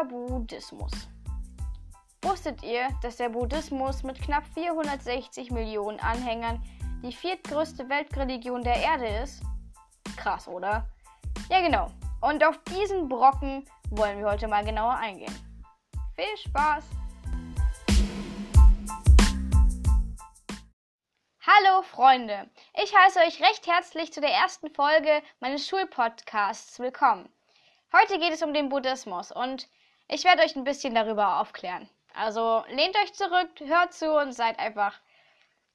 Der Buddhismus. Wusstet ihr, dass der Buddhismus mit knapp 460 Millionen Anhängern die viertgrößte Weltreligion der Erde ist? Krass, oder? Ja, genau. Und auf diesen Brocken wollen wir heute mal genauer eingehen. Viel Spaß! Hallo Freunde, ich heiße euch recht herzlich zu der ersten Folge meines Schulpodcasts willkommen. Heute geht es um den Buddhismus und ich werde euch ein bisschen darüber aufklären. Also lehnt euch zurück, hört zu und seid einfach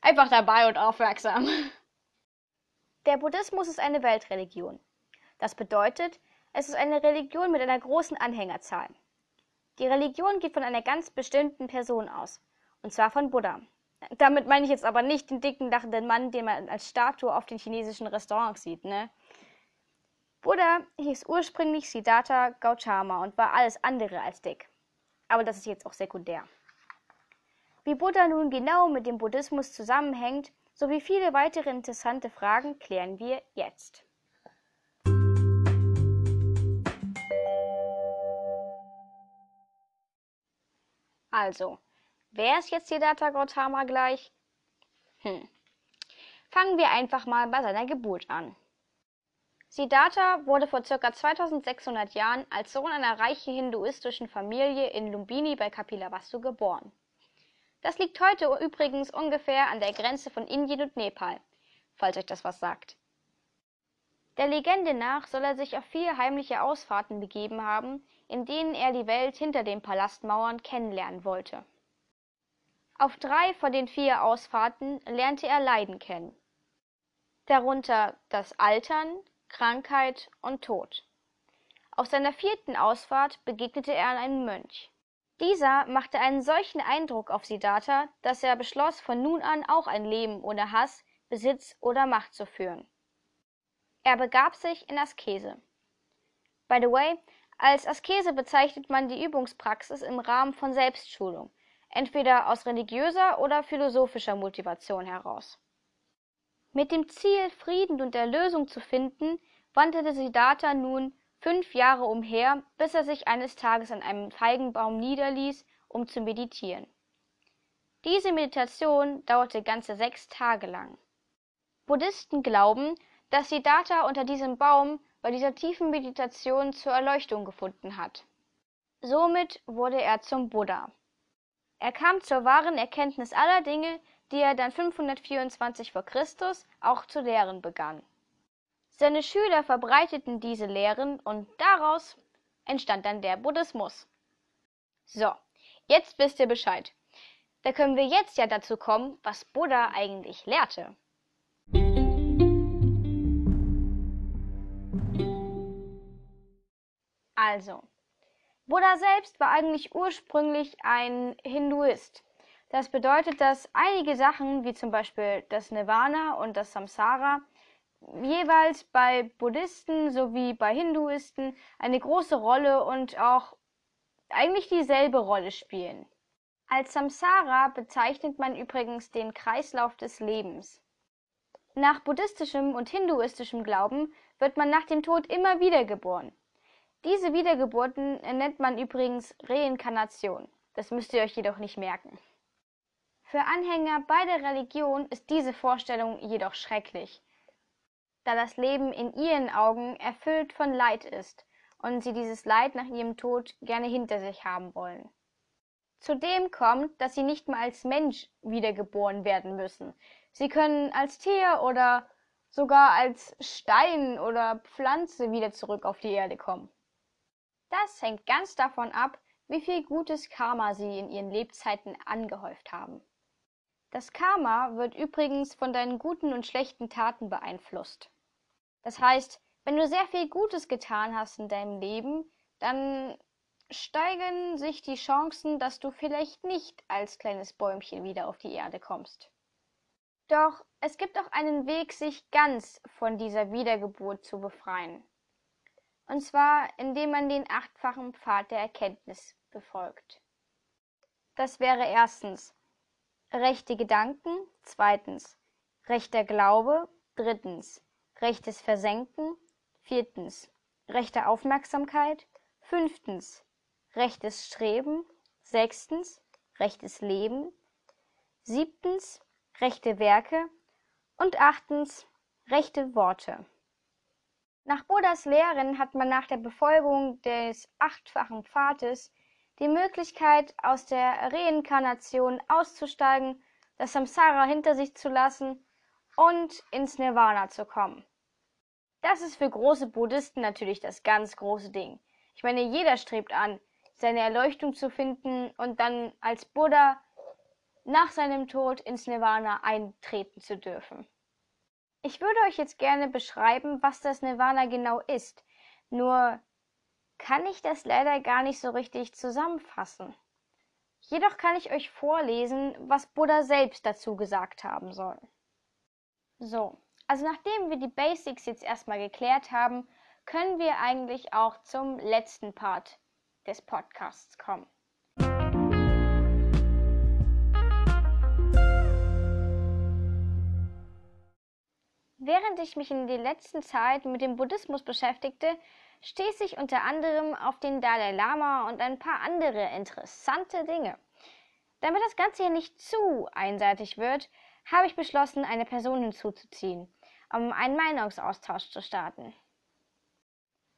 einfach dabei und aufmerksam. Der Buddhismus ist eine Weltreligion. Das bedeutet, es ist eine Religion mit einer großen Anhängerzahl. Die Religion geht von einer ganz bestimmten Person aus, und zwar von Buddha. Damit meine ich jetzt aber nicht den dicken, lachenden Mann, den man als Statue auf den chinesischen Restaurants sieht, ne? Buddha hieß ursprünglich Siddhartha Gautama und war alles andere als dick. Aber das ist jetzt auch sekundär. Wie Buddha nun genau mit dem Buddhismus zusammenhängt, sowie viele weitere interessante Fragen klären wir jetzt. Also, wer ist jetzt Siddhartha Gautama gleich? Hm. Fangen wir einfach mal bei seiner Geburt an. Siddhartha wurde vor ca. 2600 Jahren als Sohn einer reichen hinduistischen Familie in Lumbini bei Kapilavastu geboren. Das liegt heute übrigens ungefähr an der Grenze von Indien und Nepal, falls euch das was sagt. Der Legende nach soll er sich auf vier heimliche Ausfahrten begeben haben, in denen er die Welt hinter den Palastmauern kennenlernen wollte. Auf drei von den vier Ausfahrten lernte er Leiden kennen. Darunter das Altern, Krankheit und Tod. Auf seiner vierten Ausfahrt begegnete er einem Mönch. Dieser machte einen solchen Eindruck auf Siddhartha, dass er beschloss, von nun an auch ein Leben ohne Hass, Besitz oder Macht zu führen. Er begab sich in Askese. By the way, als Askese bezeichnet man die Übungspraxis im Rahmen von Selbstschulung, entweder aus religiöser oder philosophischer Motivation heraus. Mit dem Ziel, Frieden und Erlösung zu finden, wanderte Siddhartha nun fünf Jahre umher, bis er sich eines Tages an einem Feigenbaum niederließ, um zu meditieren. Diese Meditation dauerte ganze sechs Tage lang. Buddhisten glauben, dass Siddhartha unter diesem Baum bei dieser tiefen Meditation zur Erleuchtung gefunden hat. Somit wurde er zum Buddha. Er kam zur wahren Erkenntnis aller Dinge, die er dann 524 vor Christus auch zu lehren begann. Seine Schüler verbreiteten diese Lehren und daraus entstand dann der Buddhismus. So, jetzt wisst ihr Bescheid. Da können wir jetzt ja dazu kommen, was Buddha eigentlich lehrte. Also, Buddha selbst war eigentlich ursprünglich ein Hinduist. Das bedeutet, dass einige Sachen, wie zum Beispiel das Nirvana und das Samsara, jeweils bei Buddhisten sowie bei Hinduisten eine große Rolle und auch eigentlich dieselbe Rolle spielen. Als Samsara bezeichnet man übrigens den Kreislauf des Lebens. Nach buddhistischem und hinduistischem Glauben wird man nach dem Tod immer wieder geboren. Diese Wiedergeburten nennt man übrigens Reinkarnation. Das müsst ihr euch jedoch nicht merken. Für Anhänger beider Religionen ist diese Vorstellung jedoch schrecklich, da das Leben in ihren Augen erfüllt von Leid ist und sie dieses Leid nach ihrem Tod gerne hinter sich haben wollen. Zudem kommt, dass sie nicht mal als Mensch wiedergeboren werden müssen. Sie können als Tier oder sogar als Stein oder Pflanze wieder zurück auf die Erde kommen. Das hängt ganz davon ab, wie viel gutes Karma sie in ihren Lebzeiten angehäuft haben. Das Karma wird übrigens von deinen guten und schlechten Taten beeinflusst. Das heißt, wenn du sehr viel Gutes getan hast in deinem Leben, dann steigen sich die Chancen, dass du vielleicht nicht als kleines Bäumchen wieder auf die Erde kommst. Doch es gibt auch einen Weg, sich ganz von dieser Wiedergeburt zu befreien. Und zwar, indem man den achtfachen Pfad der Erkenntnis befolgt. Das wäre erstens rechte Gedanken, zweitens. Rechter Glaube, drittens. Rechtes Versenken, viertens. Rechte Aufmerksamkeit, fünftens. Rechtes Streben, sechstens. Rechtes Leben, siebtens. Rechte Werke und achtens. Rechte Worte. Nach Buddhas Lehren hat man nach der Befolgung des achtfachen Pfades die Möglichkeit, aus der Reinkarnation auszusteigen, das Samsara hinter sich zu lassen und ins Nirvana zu kommen. Das ist für große Buddhisten natürlich das ganz große Ding. Ich meine, jeder strebt an, seine Erleuchtung zu finden und dann als Buddha nach seinem Tod ins Nirvana eintreten zu dürfen. Ich würde euch jetzt gerne beschreiben, was das Nirvana genau ist. Nur kann ich das leider gar nicht so richtig zusammenfassen. Jedoch kann ich euch vorlesen, was Buddha selbst dazu gesagt haben soll. So, also nachdem wir die Basics jetzt erstmal geklärt haben, können wir eigentlich auch zum letzten Part des Podcasts kommen. Während ich mich in der letzten Zeit mit dem Buddhismus beschäftigte, stieß ich unter anderem auf den Dalai Lama und ein paar andere interessante Dinge. Damit das Ganze hier nicht zu einseitig wird, habe ich beschlossen, eine Person hinzuzuziehen, um einen Meinungsaustausch zu starten.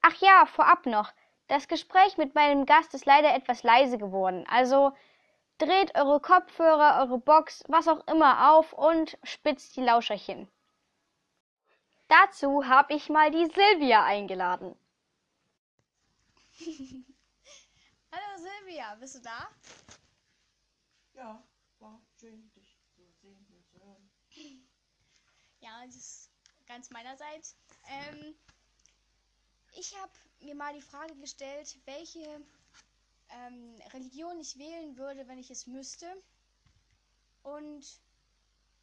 Ach ja, vorab noch, das Gespräch mit meinem Gast ist leider etwas leise geworden, also dreht eure Kopfhörer, eure Box, was auch immer auf und spitzt die Lauscherchen. Dazu habe ich mal die Silvia eingeladen. Hallo Silvia, bist du da? Ja, war schön, dich zu sehen und zu hören. Ja, das ist ganz meinerseits. Ähm, ich habe mir mal die Frage gestellt, welche ähm, Religion ich wählen würde, wenn ich es müsste. Und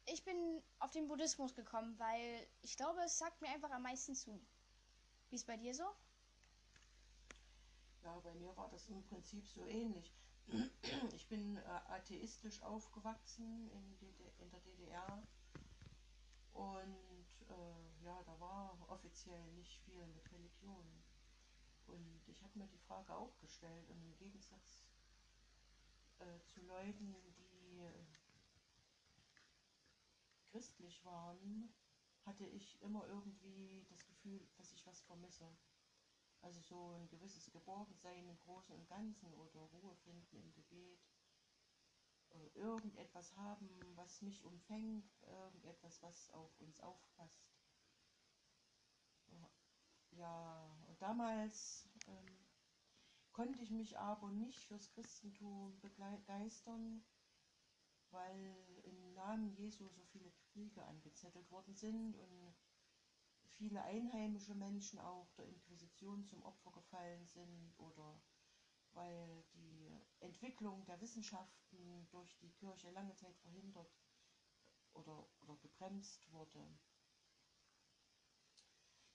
ich bin auf den Buddhismus gekommen, weil ich glaube, es sagt mir einfach am meisten zu. Wie ist bei dir so? Ja, bei mir war das im Prinzip so ähnlich. Ich bin äh, atheistisch aufgewachsen in, in der DDR und äh, ja, da war offiziell nicht viel mit Religion. Und ich habe mir die Frage auch gestellt und im Gegensatz äh, zu Leuten, die christlich waren, hatte ich immer irgendwie das Gefühl, dass ich was vermisse. Also so ein gewisses Geborgensein im Großen und Ganzen oder Ruhe finden im Gebet. Äh, irgendetwas haben, was mich umfängt, irgendetwas, was auf uns aufpasst. Ja, und damals ähm, konnte ich mich aber nicht fürs Christentum begeistern, Namen Jesu so viele Kriege angezettelt worden sind und viele einheimische Menschen auch der Inquisition zum Opfer gefallen sind oder weil die Entwicklung der Wissenschaften durch die Kirche lange Zeit verhindert oder, oder gebremst wurde.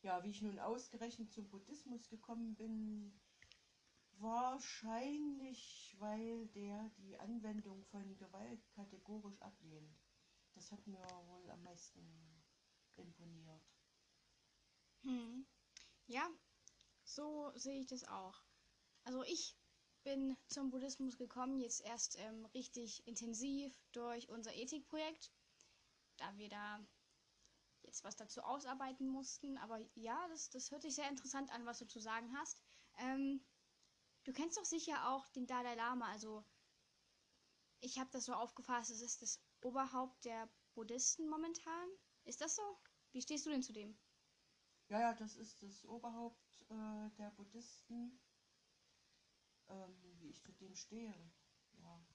Ja, wie ich nun ausgerechnet zum Buddhismus gekommen bin, wahrscheinlich, weil der die Anwendung von Gewalt kategorisch ablehnt. Das hat mir wohl am meisten imponiert. Hm. Ja, so sehe ich das auch. Also ich bin zum Buddhismus gekommen, jetzt erst ähm, richtig intensiv durch unser Ethikprojekt, da wir da jetzt was dazu ausarbeiten mussten. Aber ja, das, das hört sich sehr interessant an, was du zu sagen hast. Ähm, du kennst doch sicher auch den Dalai Lama. Also ich habe das so aufgefasst, es ist das Oberhaupt der Buddhisten momentan. Ist das so? Wie stehst du denn zu dem? Ja, ja, das ist das Oberhaupt äh, der Buddhisten, ähm, wie ich zu dem stehe. Ja.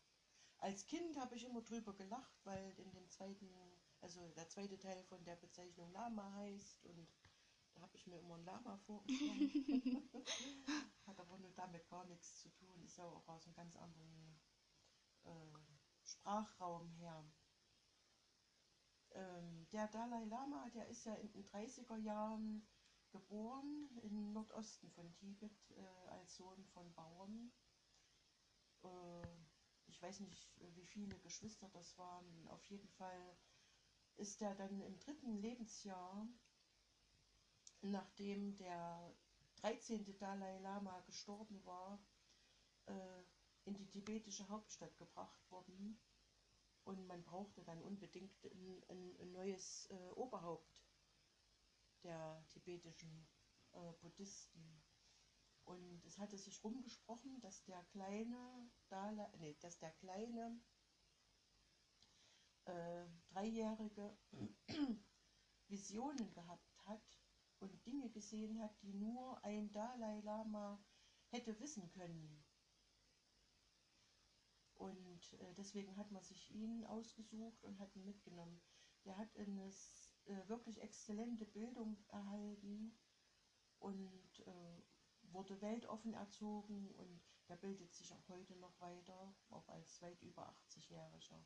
Als Kind habe ich immer drüber gelacht, weil in dem zweiten, also der zweite Teil von der Bezeichnung Lama heißt und da habe ich mir immer ein Lama vorgestellt. Hat aber nur damit gar nichts zu tun, ist ja auch aus einem ganz anderen äh, Sprachraum her. Ähm, der Dalai Lama, der ist ja in den 30er Jahren geboren im Nordosten von Tibet äh, als Sohn von Bauern. Äh, ich weiß nicht, wie viele Geschwister das waren. Auf jeden Fall ist er dann im dritten Lebensjahr, nachdem der 13. Dalai Lama gestorben war, äh, in die tibetische Hauptstadt gebracht worden. Und man brauchte dann unbedingt ein, ein, ein neues äh, Oberhaupt der tibetischen äh, Buddhisten. Und es hatte sich rumgesprochen, dass der kleine, Dalai, nee, dass der kleine äh, Dreijährige Visionen gehabt hat und Dinge gesehen hat, die nur ein Dalai Lama hätte wissen können. Und äh, deswegen hat man sich ihn ausgesucht und hat ihn mitgenommen. Der hat eine äh, wirklich exzellente Bildung erhalten und äh, wurde weltoffen erzogen und der bildet sich auch heute noch weiter, auch als weit über 80-Jähriger.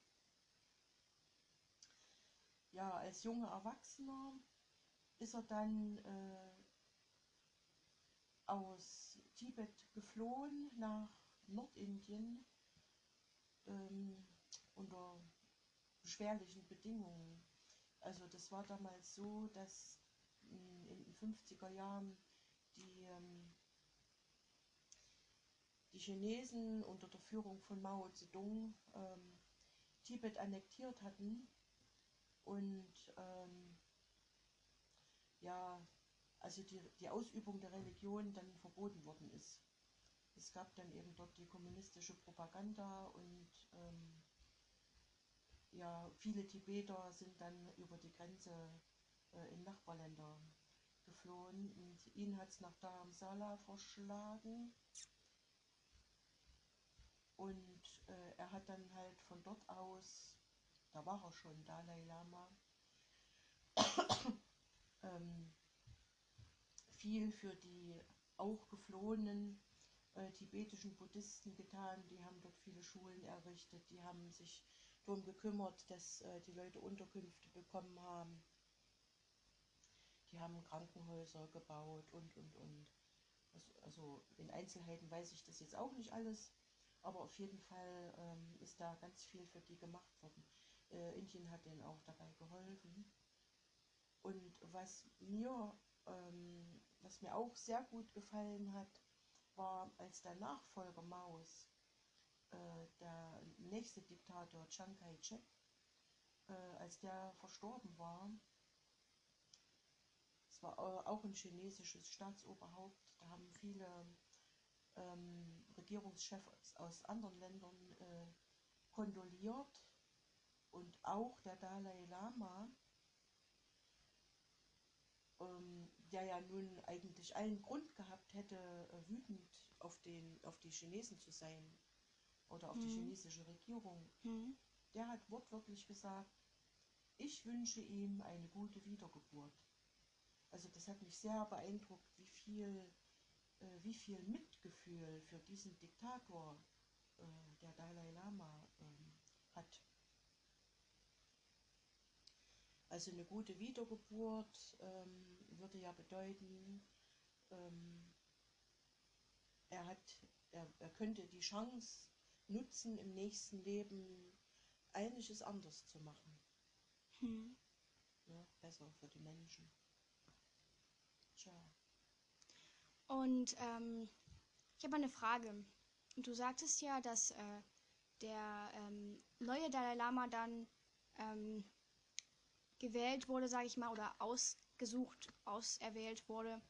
Ja, als junger Erwachsener ist er dann äh, aus Tibet geflohen nach Nordindien ähm, unter beschwerlichen Bedingungen. Also das war damals so, dass in den 50er Jahren die, ähm, die Chinesen unter der Führung von Mao Zedong ähm, Tibet annektiert hatten und ähm, ja, also die, die Ausübung der Religion dann verboten worden ist. Es gab dann eben dort die kommunistische Propaganda und ähm, ja, viele Tibeter sind dann über die Grenze äh, in Nachbarländer geflohen und ihn hat es nach Dharamsala verschlagen. Und äh, er hat dann halt von dort aus, da war er schon Dalai Lama, ähm, viel für die auch geflohenen tibetischen Buddhisten getan. Die haben dort viele Schulen errichtet, die haben sich darum gekümmert, dass äh, die Leute Unterkünfte bekommen haben. Die haben Krankenhäuser gebaut und, und, und. Also, also in Einzelheiten weiß ich das jetzt auch nicht alles, aber auf jeden Fall ähm, ist da ganz viel für die gemacht worden. Äh, Indien hat denen auch dabei geholfen. Und was mir, ähm, was mir auch sehr gut gefallen hat, als der Nachfolger Maos, äh, der nächste Diktator Chiang Kai-shek, äh, als der verstorben war, es war auch ein chinesisches Staatsoberhaupt, da haben viele ähm, Regierungschefs aus anderen Ländern äh, kondoliert. Und auch der Dalai Lama ähm, der ja nun eigentlich allen Grund gehabt hätte, äh, wütend auf, den, auf die Chinesen zu sein oder auf mhm. die chinesische Regierung, mhm. der hat wortwörtlich gesagt, ich wünsche ihm eine gute Wiedergeburt. Also das hat mich sehr beeindruckt, wie viel, äh, wie viel Mitgefühl für diesen Diktator äh, der Dalai Lama ähm, hat. Also eine gute Wiedergeburt ähm, würde ja bedeuten, ähm, er, hat, er, er könnte die Chance nutzen, im nächsten Leben einiges anders zu machen. Hm. Ja, besser für die Menschen. Tja. Und ähm, ich habe eine Frage. Du sagtest ja, dass äh, der ähm, neue Dalai Lama dann ähm, gewählt wurde, sage ich mal, oder ausgesucht, auserwählt wurde,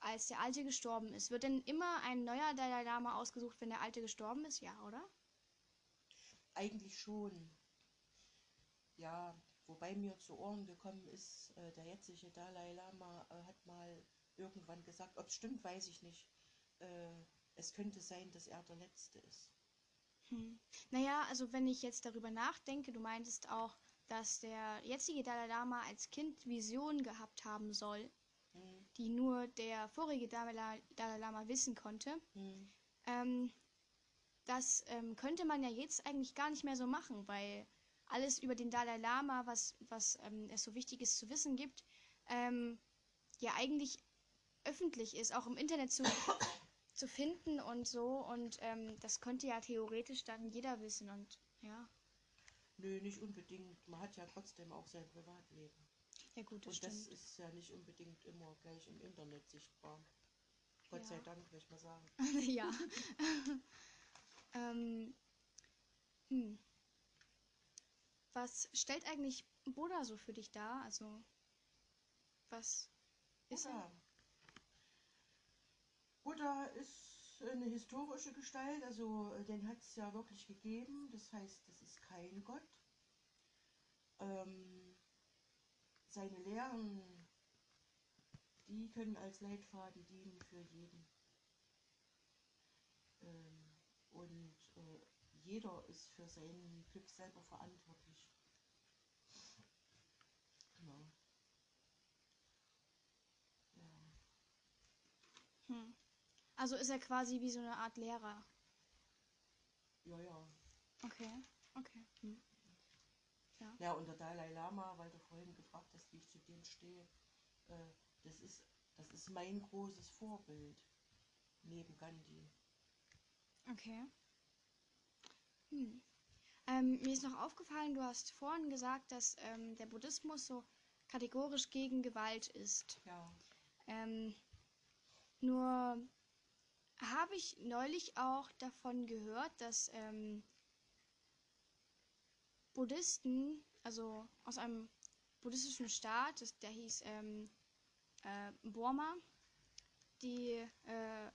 als der alte gestorben ist. Wird denn immer ein neuer Dalai Lama ausgesucht, wenn der alte gestorben ist? Ja, oder? Eigentlich schon. Ja, wobei mir zu Ohren gekommen ist, äh, der jetzige Dalai Lama äh, hat mal irgendwann gesagt, ob es stimmt, weiß ich nicht. Äh, es könnte sein, dass er der Letzte ist. Hm. Naja, also wenn ich jetzt darüber nachdenke, du meintest auch, dass der jetzige Dalai Lama als Kind Visionen gehabt haben soll. Die nur der vorige Dalai, Lama wissen konnte. Mhm. Ähm, das ähm, könnte man ja jetzt eigentlich gar nicht mehr so machen, weil alles über den Dalai Lama, was, was ähm, es so wichtig ist zu wissen gibt, ähm, ja eigentlich öffentlich ist, auch im Internet zu, zu finden und so. Und ähm, das könnte ja theoretisch dann jeder wissen und ja. Nö, nicht unbedingt. Man hat ja trotzdem auch sein Privatleben. Ja gut, das Und stimmt. das ist ja nicht unbedingt immer gleich im Internet sichtbar. Gott Ja. sei Dank, will ich mal sagen. ja. Ähm, hm. Was stellt eigentlich Buddha so für dich dar? Also, was ist er? Buddha. Buddha ist eine historische Gestalt, also äh, den hat es ja wirklich gegeben. Das heißt, das ist kein Gott. Ähm, seine Lehren, die können als Leitfaden dienen für jeden. Ähm, und äh, jeder ist für sein Glück selber verantwortlich. Genau. Ja. Hm. Also ist er quasi wie so eine Art Lehrer. ja, ja. Okay, okay. Hm. Ja, und der Dalai Lama, weil du vorhin gefragt hast, wie ich zu dem stehe, äh, das, ist, das ist mein großes Vorbild neben Gandhi. Okay. Hm. Ähm, mir ist noch aufgefallen, du hast vorhin gesagt, dass ähm, der Buddhismus so kategorisch gegen Gewalt ist. Ja, Ähm, nur habe ich neulich auch davon gehört, dass ähm, Buddhisten, also aus einem buddhistischen Staat, das, der hieß ähm, äh, Burma, die äh,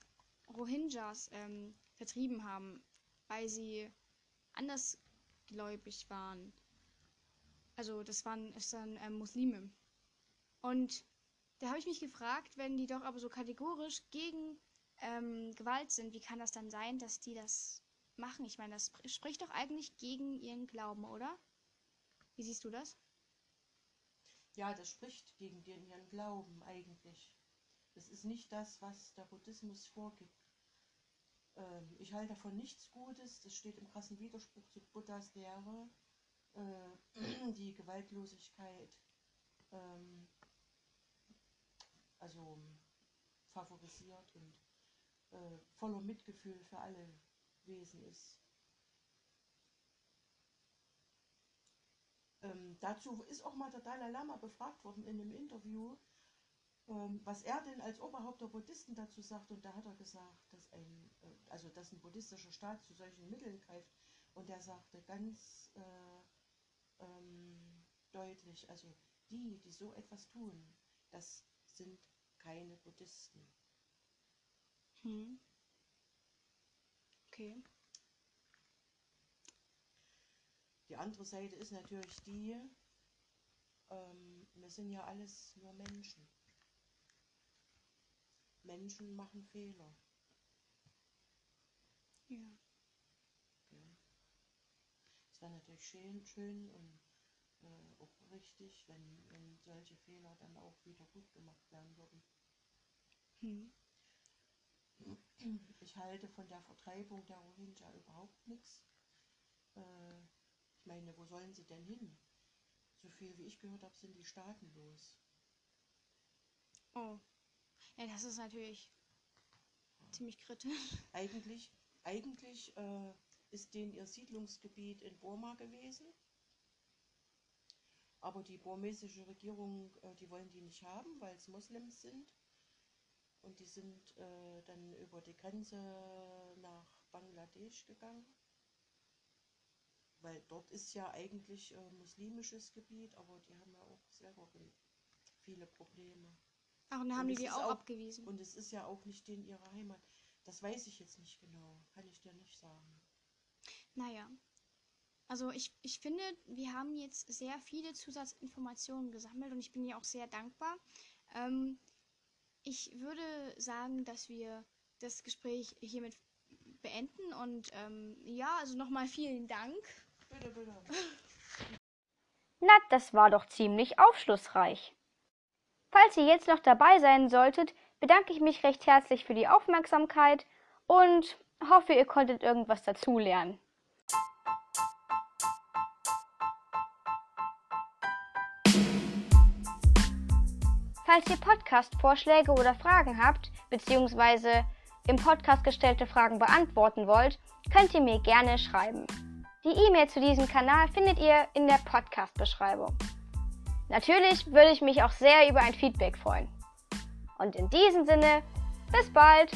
Rohingyas ähm, vertrieben haben, weil sie andersgläubig waren. Also das waren es dann ähm, Muslime. Und da habe ich mich gefragt, wenn die doch aber so kategorisch gegen ähm, Gewalt sind, wie kann das dann sein, dass die das machen? Ich meine, das spr- spricht doch eigentlich gegen ihren Glauben, oder? Wie siehst du das? ja, das spricht gegen den ihren Glauben eigentlich. Das ist nicht das, was der Buddhismus vorgibt. Ähm, ich halte davon nichts Gutes. Das steht im krassen Widerspruch zu Buddhas Lehre, äh, die Gewaltlosigkeit ähm, also favorisiert und äh, voller Mitgefühl für alle Wesen ist. Ähm, dazu ist auch mal der Dalai Lama befragt worden in einem Interview, ähm, was er denn als Oberhaupt der Buddhisten dazu sagt. Und da hat er gesagt, dass ein, äh, also dass ein buddhistischer Staat zu solchen Mitteln greift. Und er sagte ganz äh, ähm, deutlich, also die, die so etwas tun, das sind keine Buddhisten. Hm. Okay. Die andere Seite ist natürlich die, ähm, wir sind ja alles nur Menschen. Menschen machen Fehler. Ja. Ja. Es wäre natürlich schön, schön und äh, auch richtig, wenn, wenn solche Fehler dann auch wieder gut gemacht werden würden. Hm. Ich halte von der Vertreibung der Rohingya überhaupt nichts. Äh, ich meine, wo sollen sie denn hin? So viel wie ich gehört habe, sind die staatenlos. Oh. Ja, das ist natürlich ziemlich kritisch. Eigentlich, eigentlich äh, ist denen ihr Siedlungsgebiet in Burma gewesen. Aber die burmesische Regierung, äh, die wollen die nicht haben, weil es Moslems sind. Und die sind äh, dann über die Grenze nach Bangladesch gegangen. Weil dort ist ja eigentlich äh, muslimisches Gebiet, aber die haben ja auch selber viele Probleme. Ach, und dann haben Und die die auch auch- abgewiesen. Und es ist ja auch nicht in ihrer Heimat. Das weiß ich jetzt nicht genau. Kann ich dir nicht sagen. Naja. Also ich, ich finde, wir haben jetzt sehr viele Zusatzinformationen gesammelt und ich bin dir auch sehr dankbar. Ähm, ich würde sagen, dass wir das Gespräch hiermit beenden und ähm, ja, also nochmal vielen Dank. Bitte, bitte. Na, das war doch ziemlich aufschlussreich. Falls ihr jetzt noch dabei sein solltet, bedanke ich mich recht herzlich für die Aufmerksamkeit und hoffe, ihr konntet irgendwas dazulernen. Falls ihr Podcast-Vorschläge oder Fragen habt, beziehungsweise im Podcast gestellte Fragen beantworten wollt, könnt ihr mir gerne schreiben. Die E-Mail zu diesem Kanal findet ihr in der Podcast-Beschreibung. Natürlich würde ich mich auch sehr über ein Feedback freuen. Und in diesem Sinne, bis bald!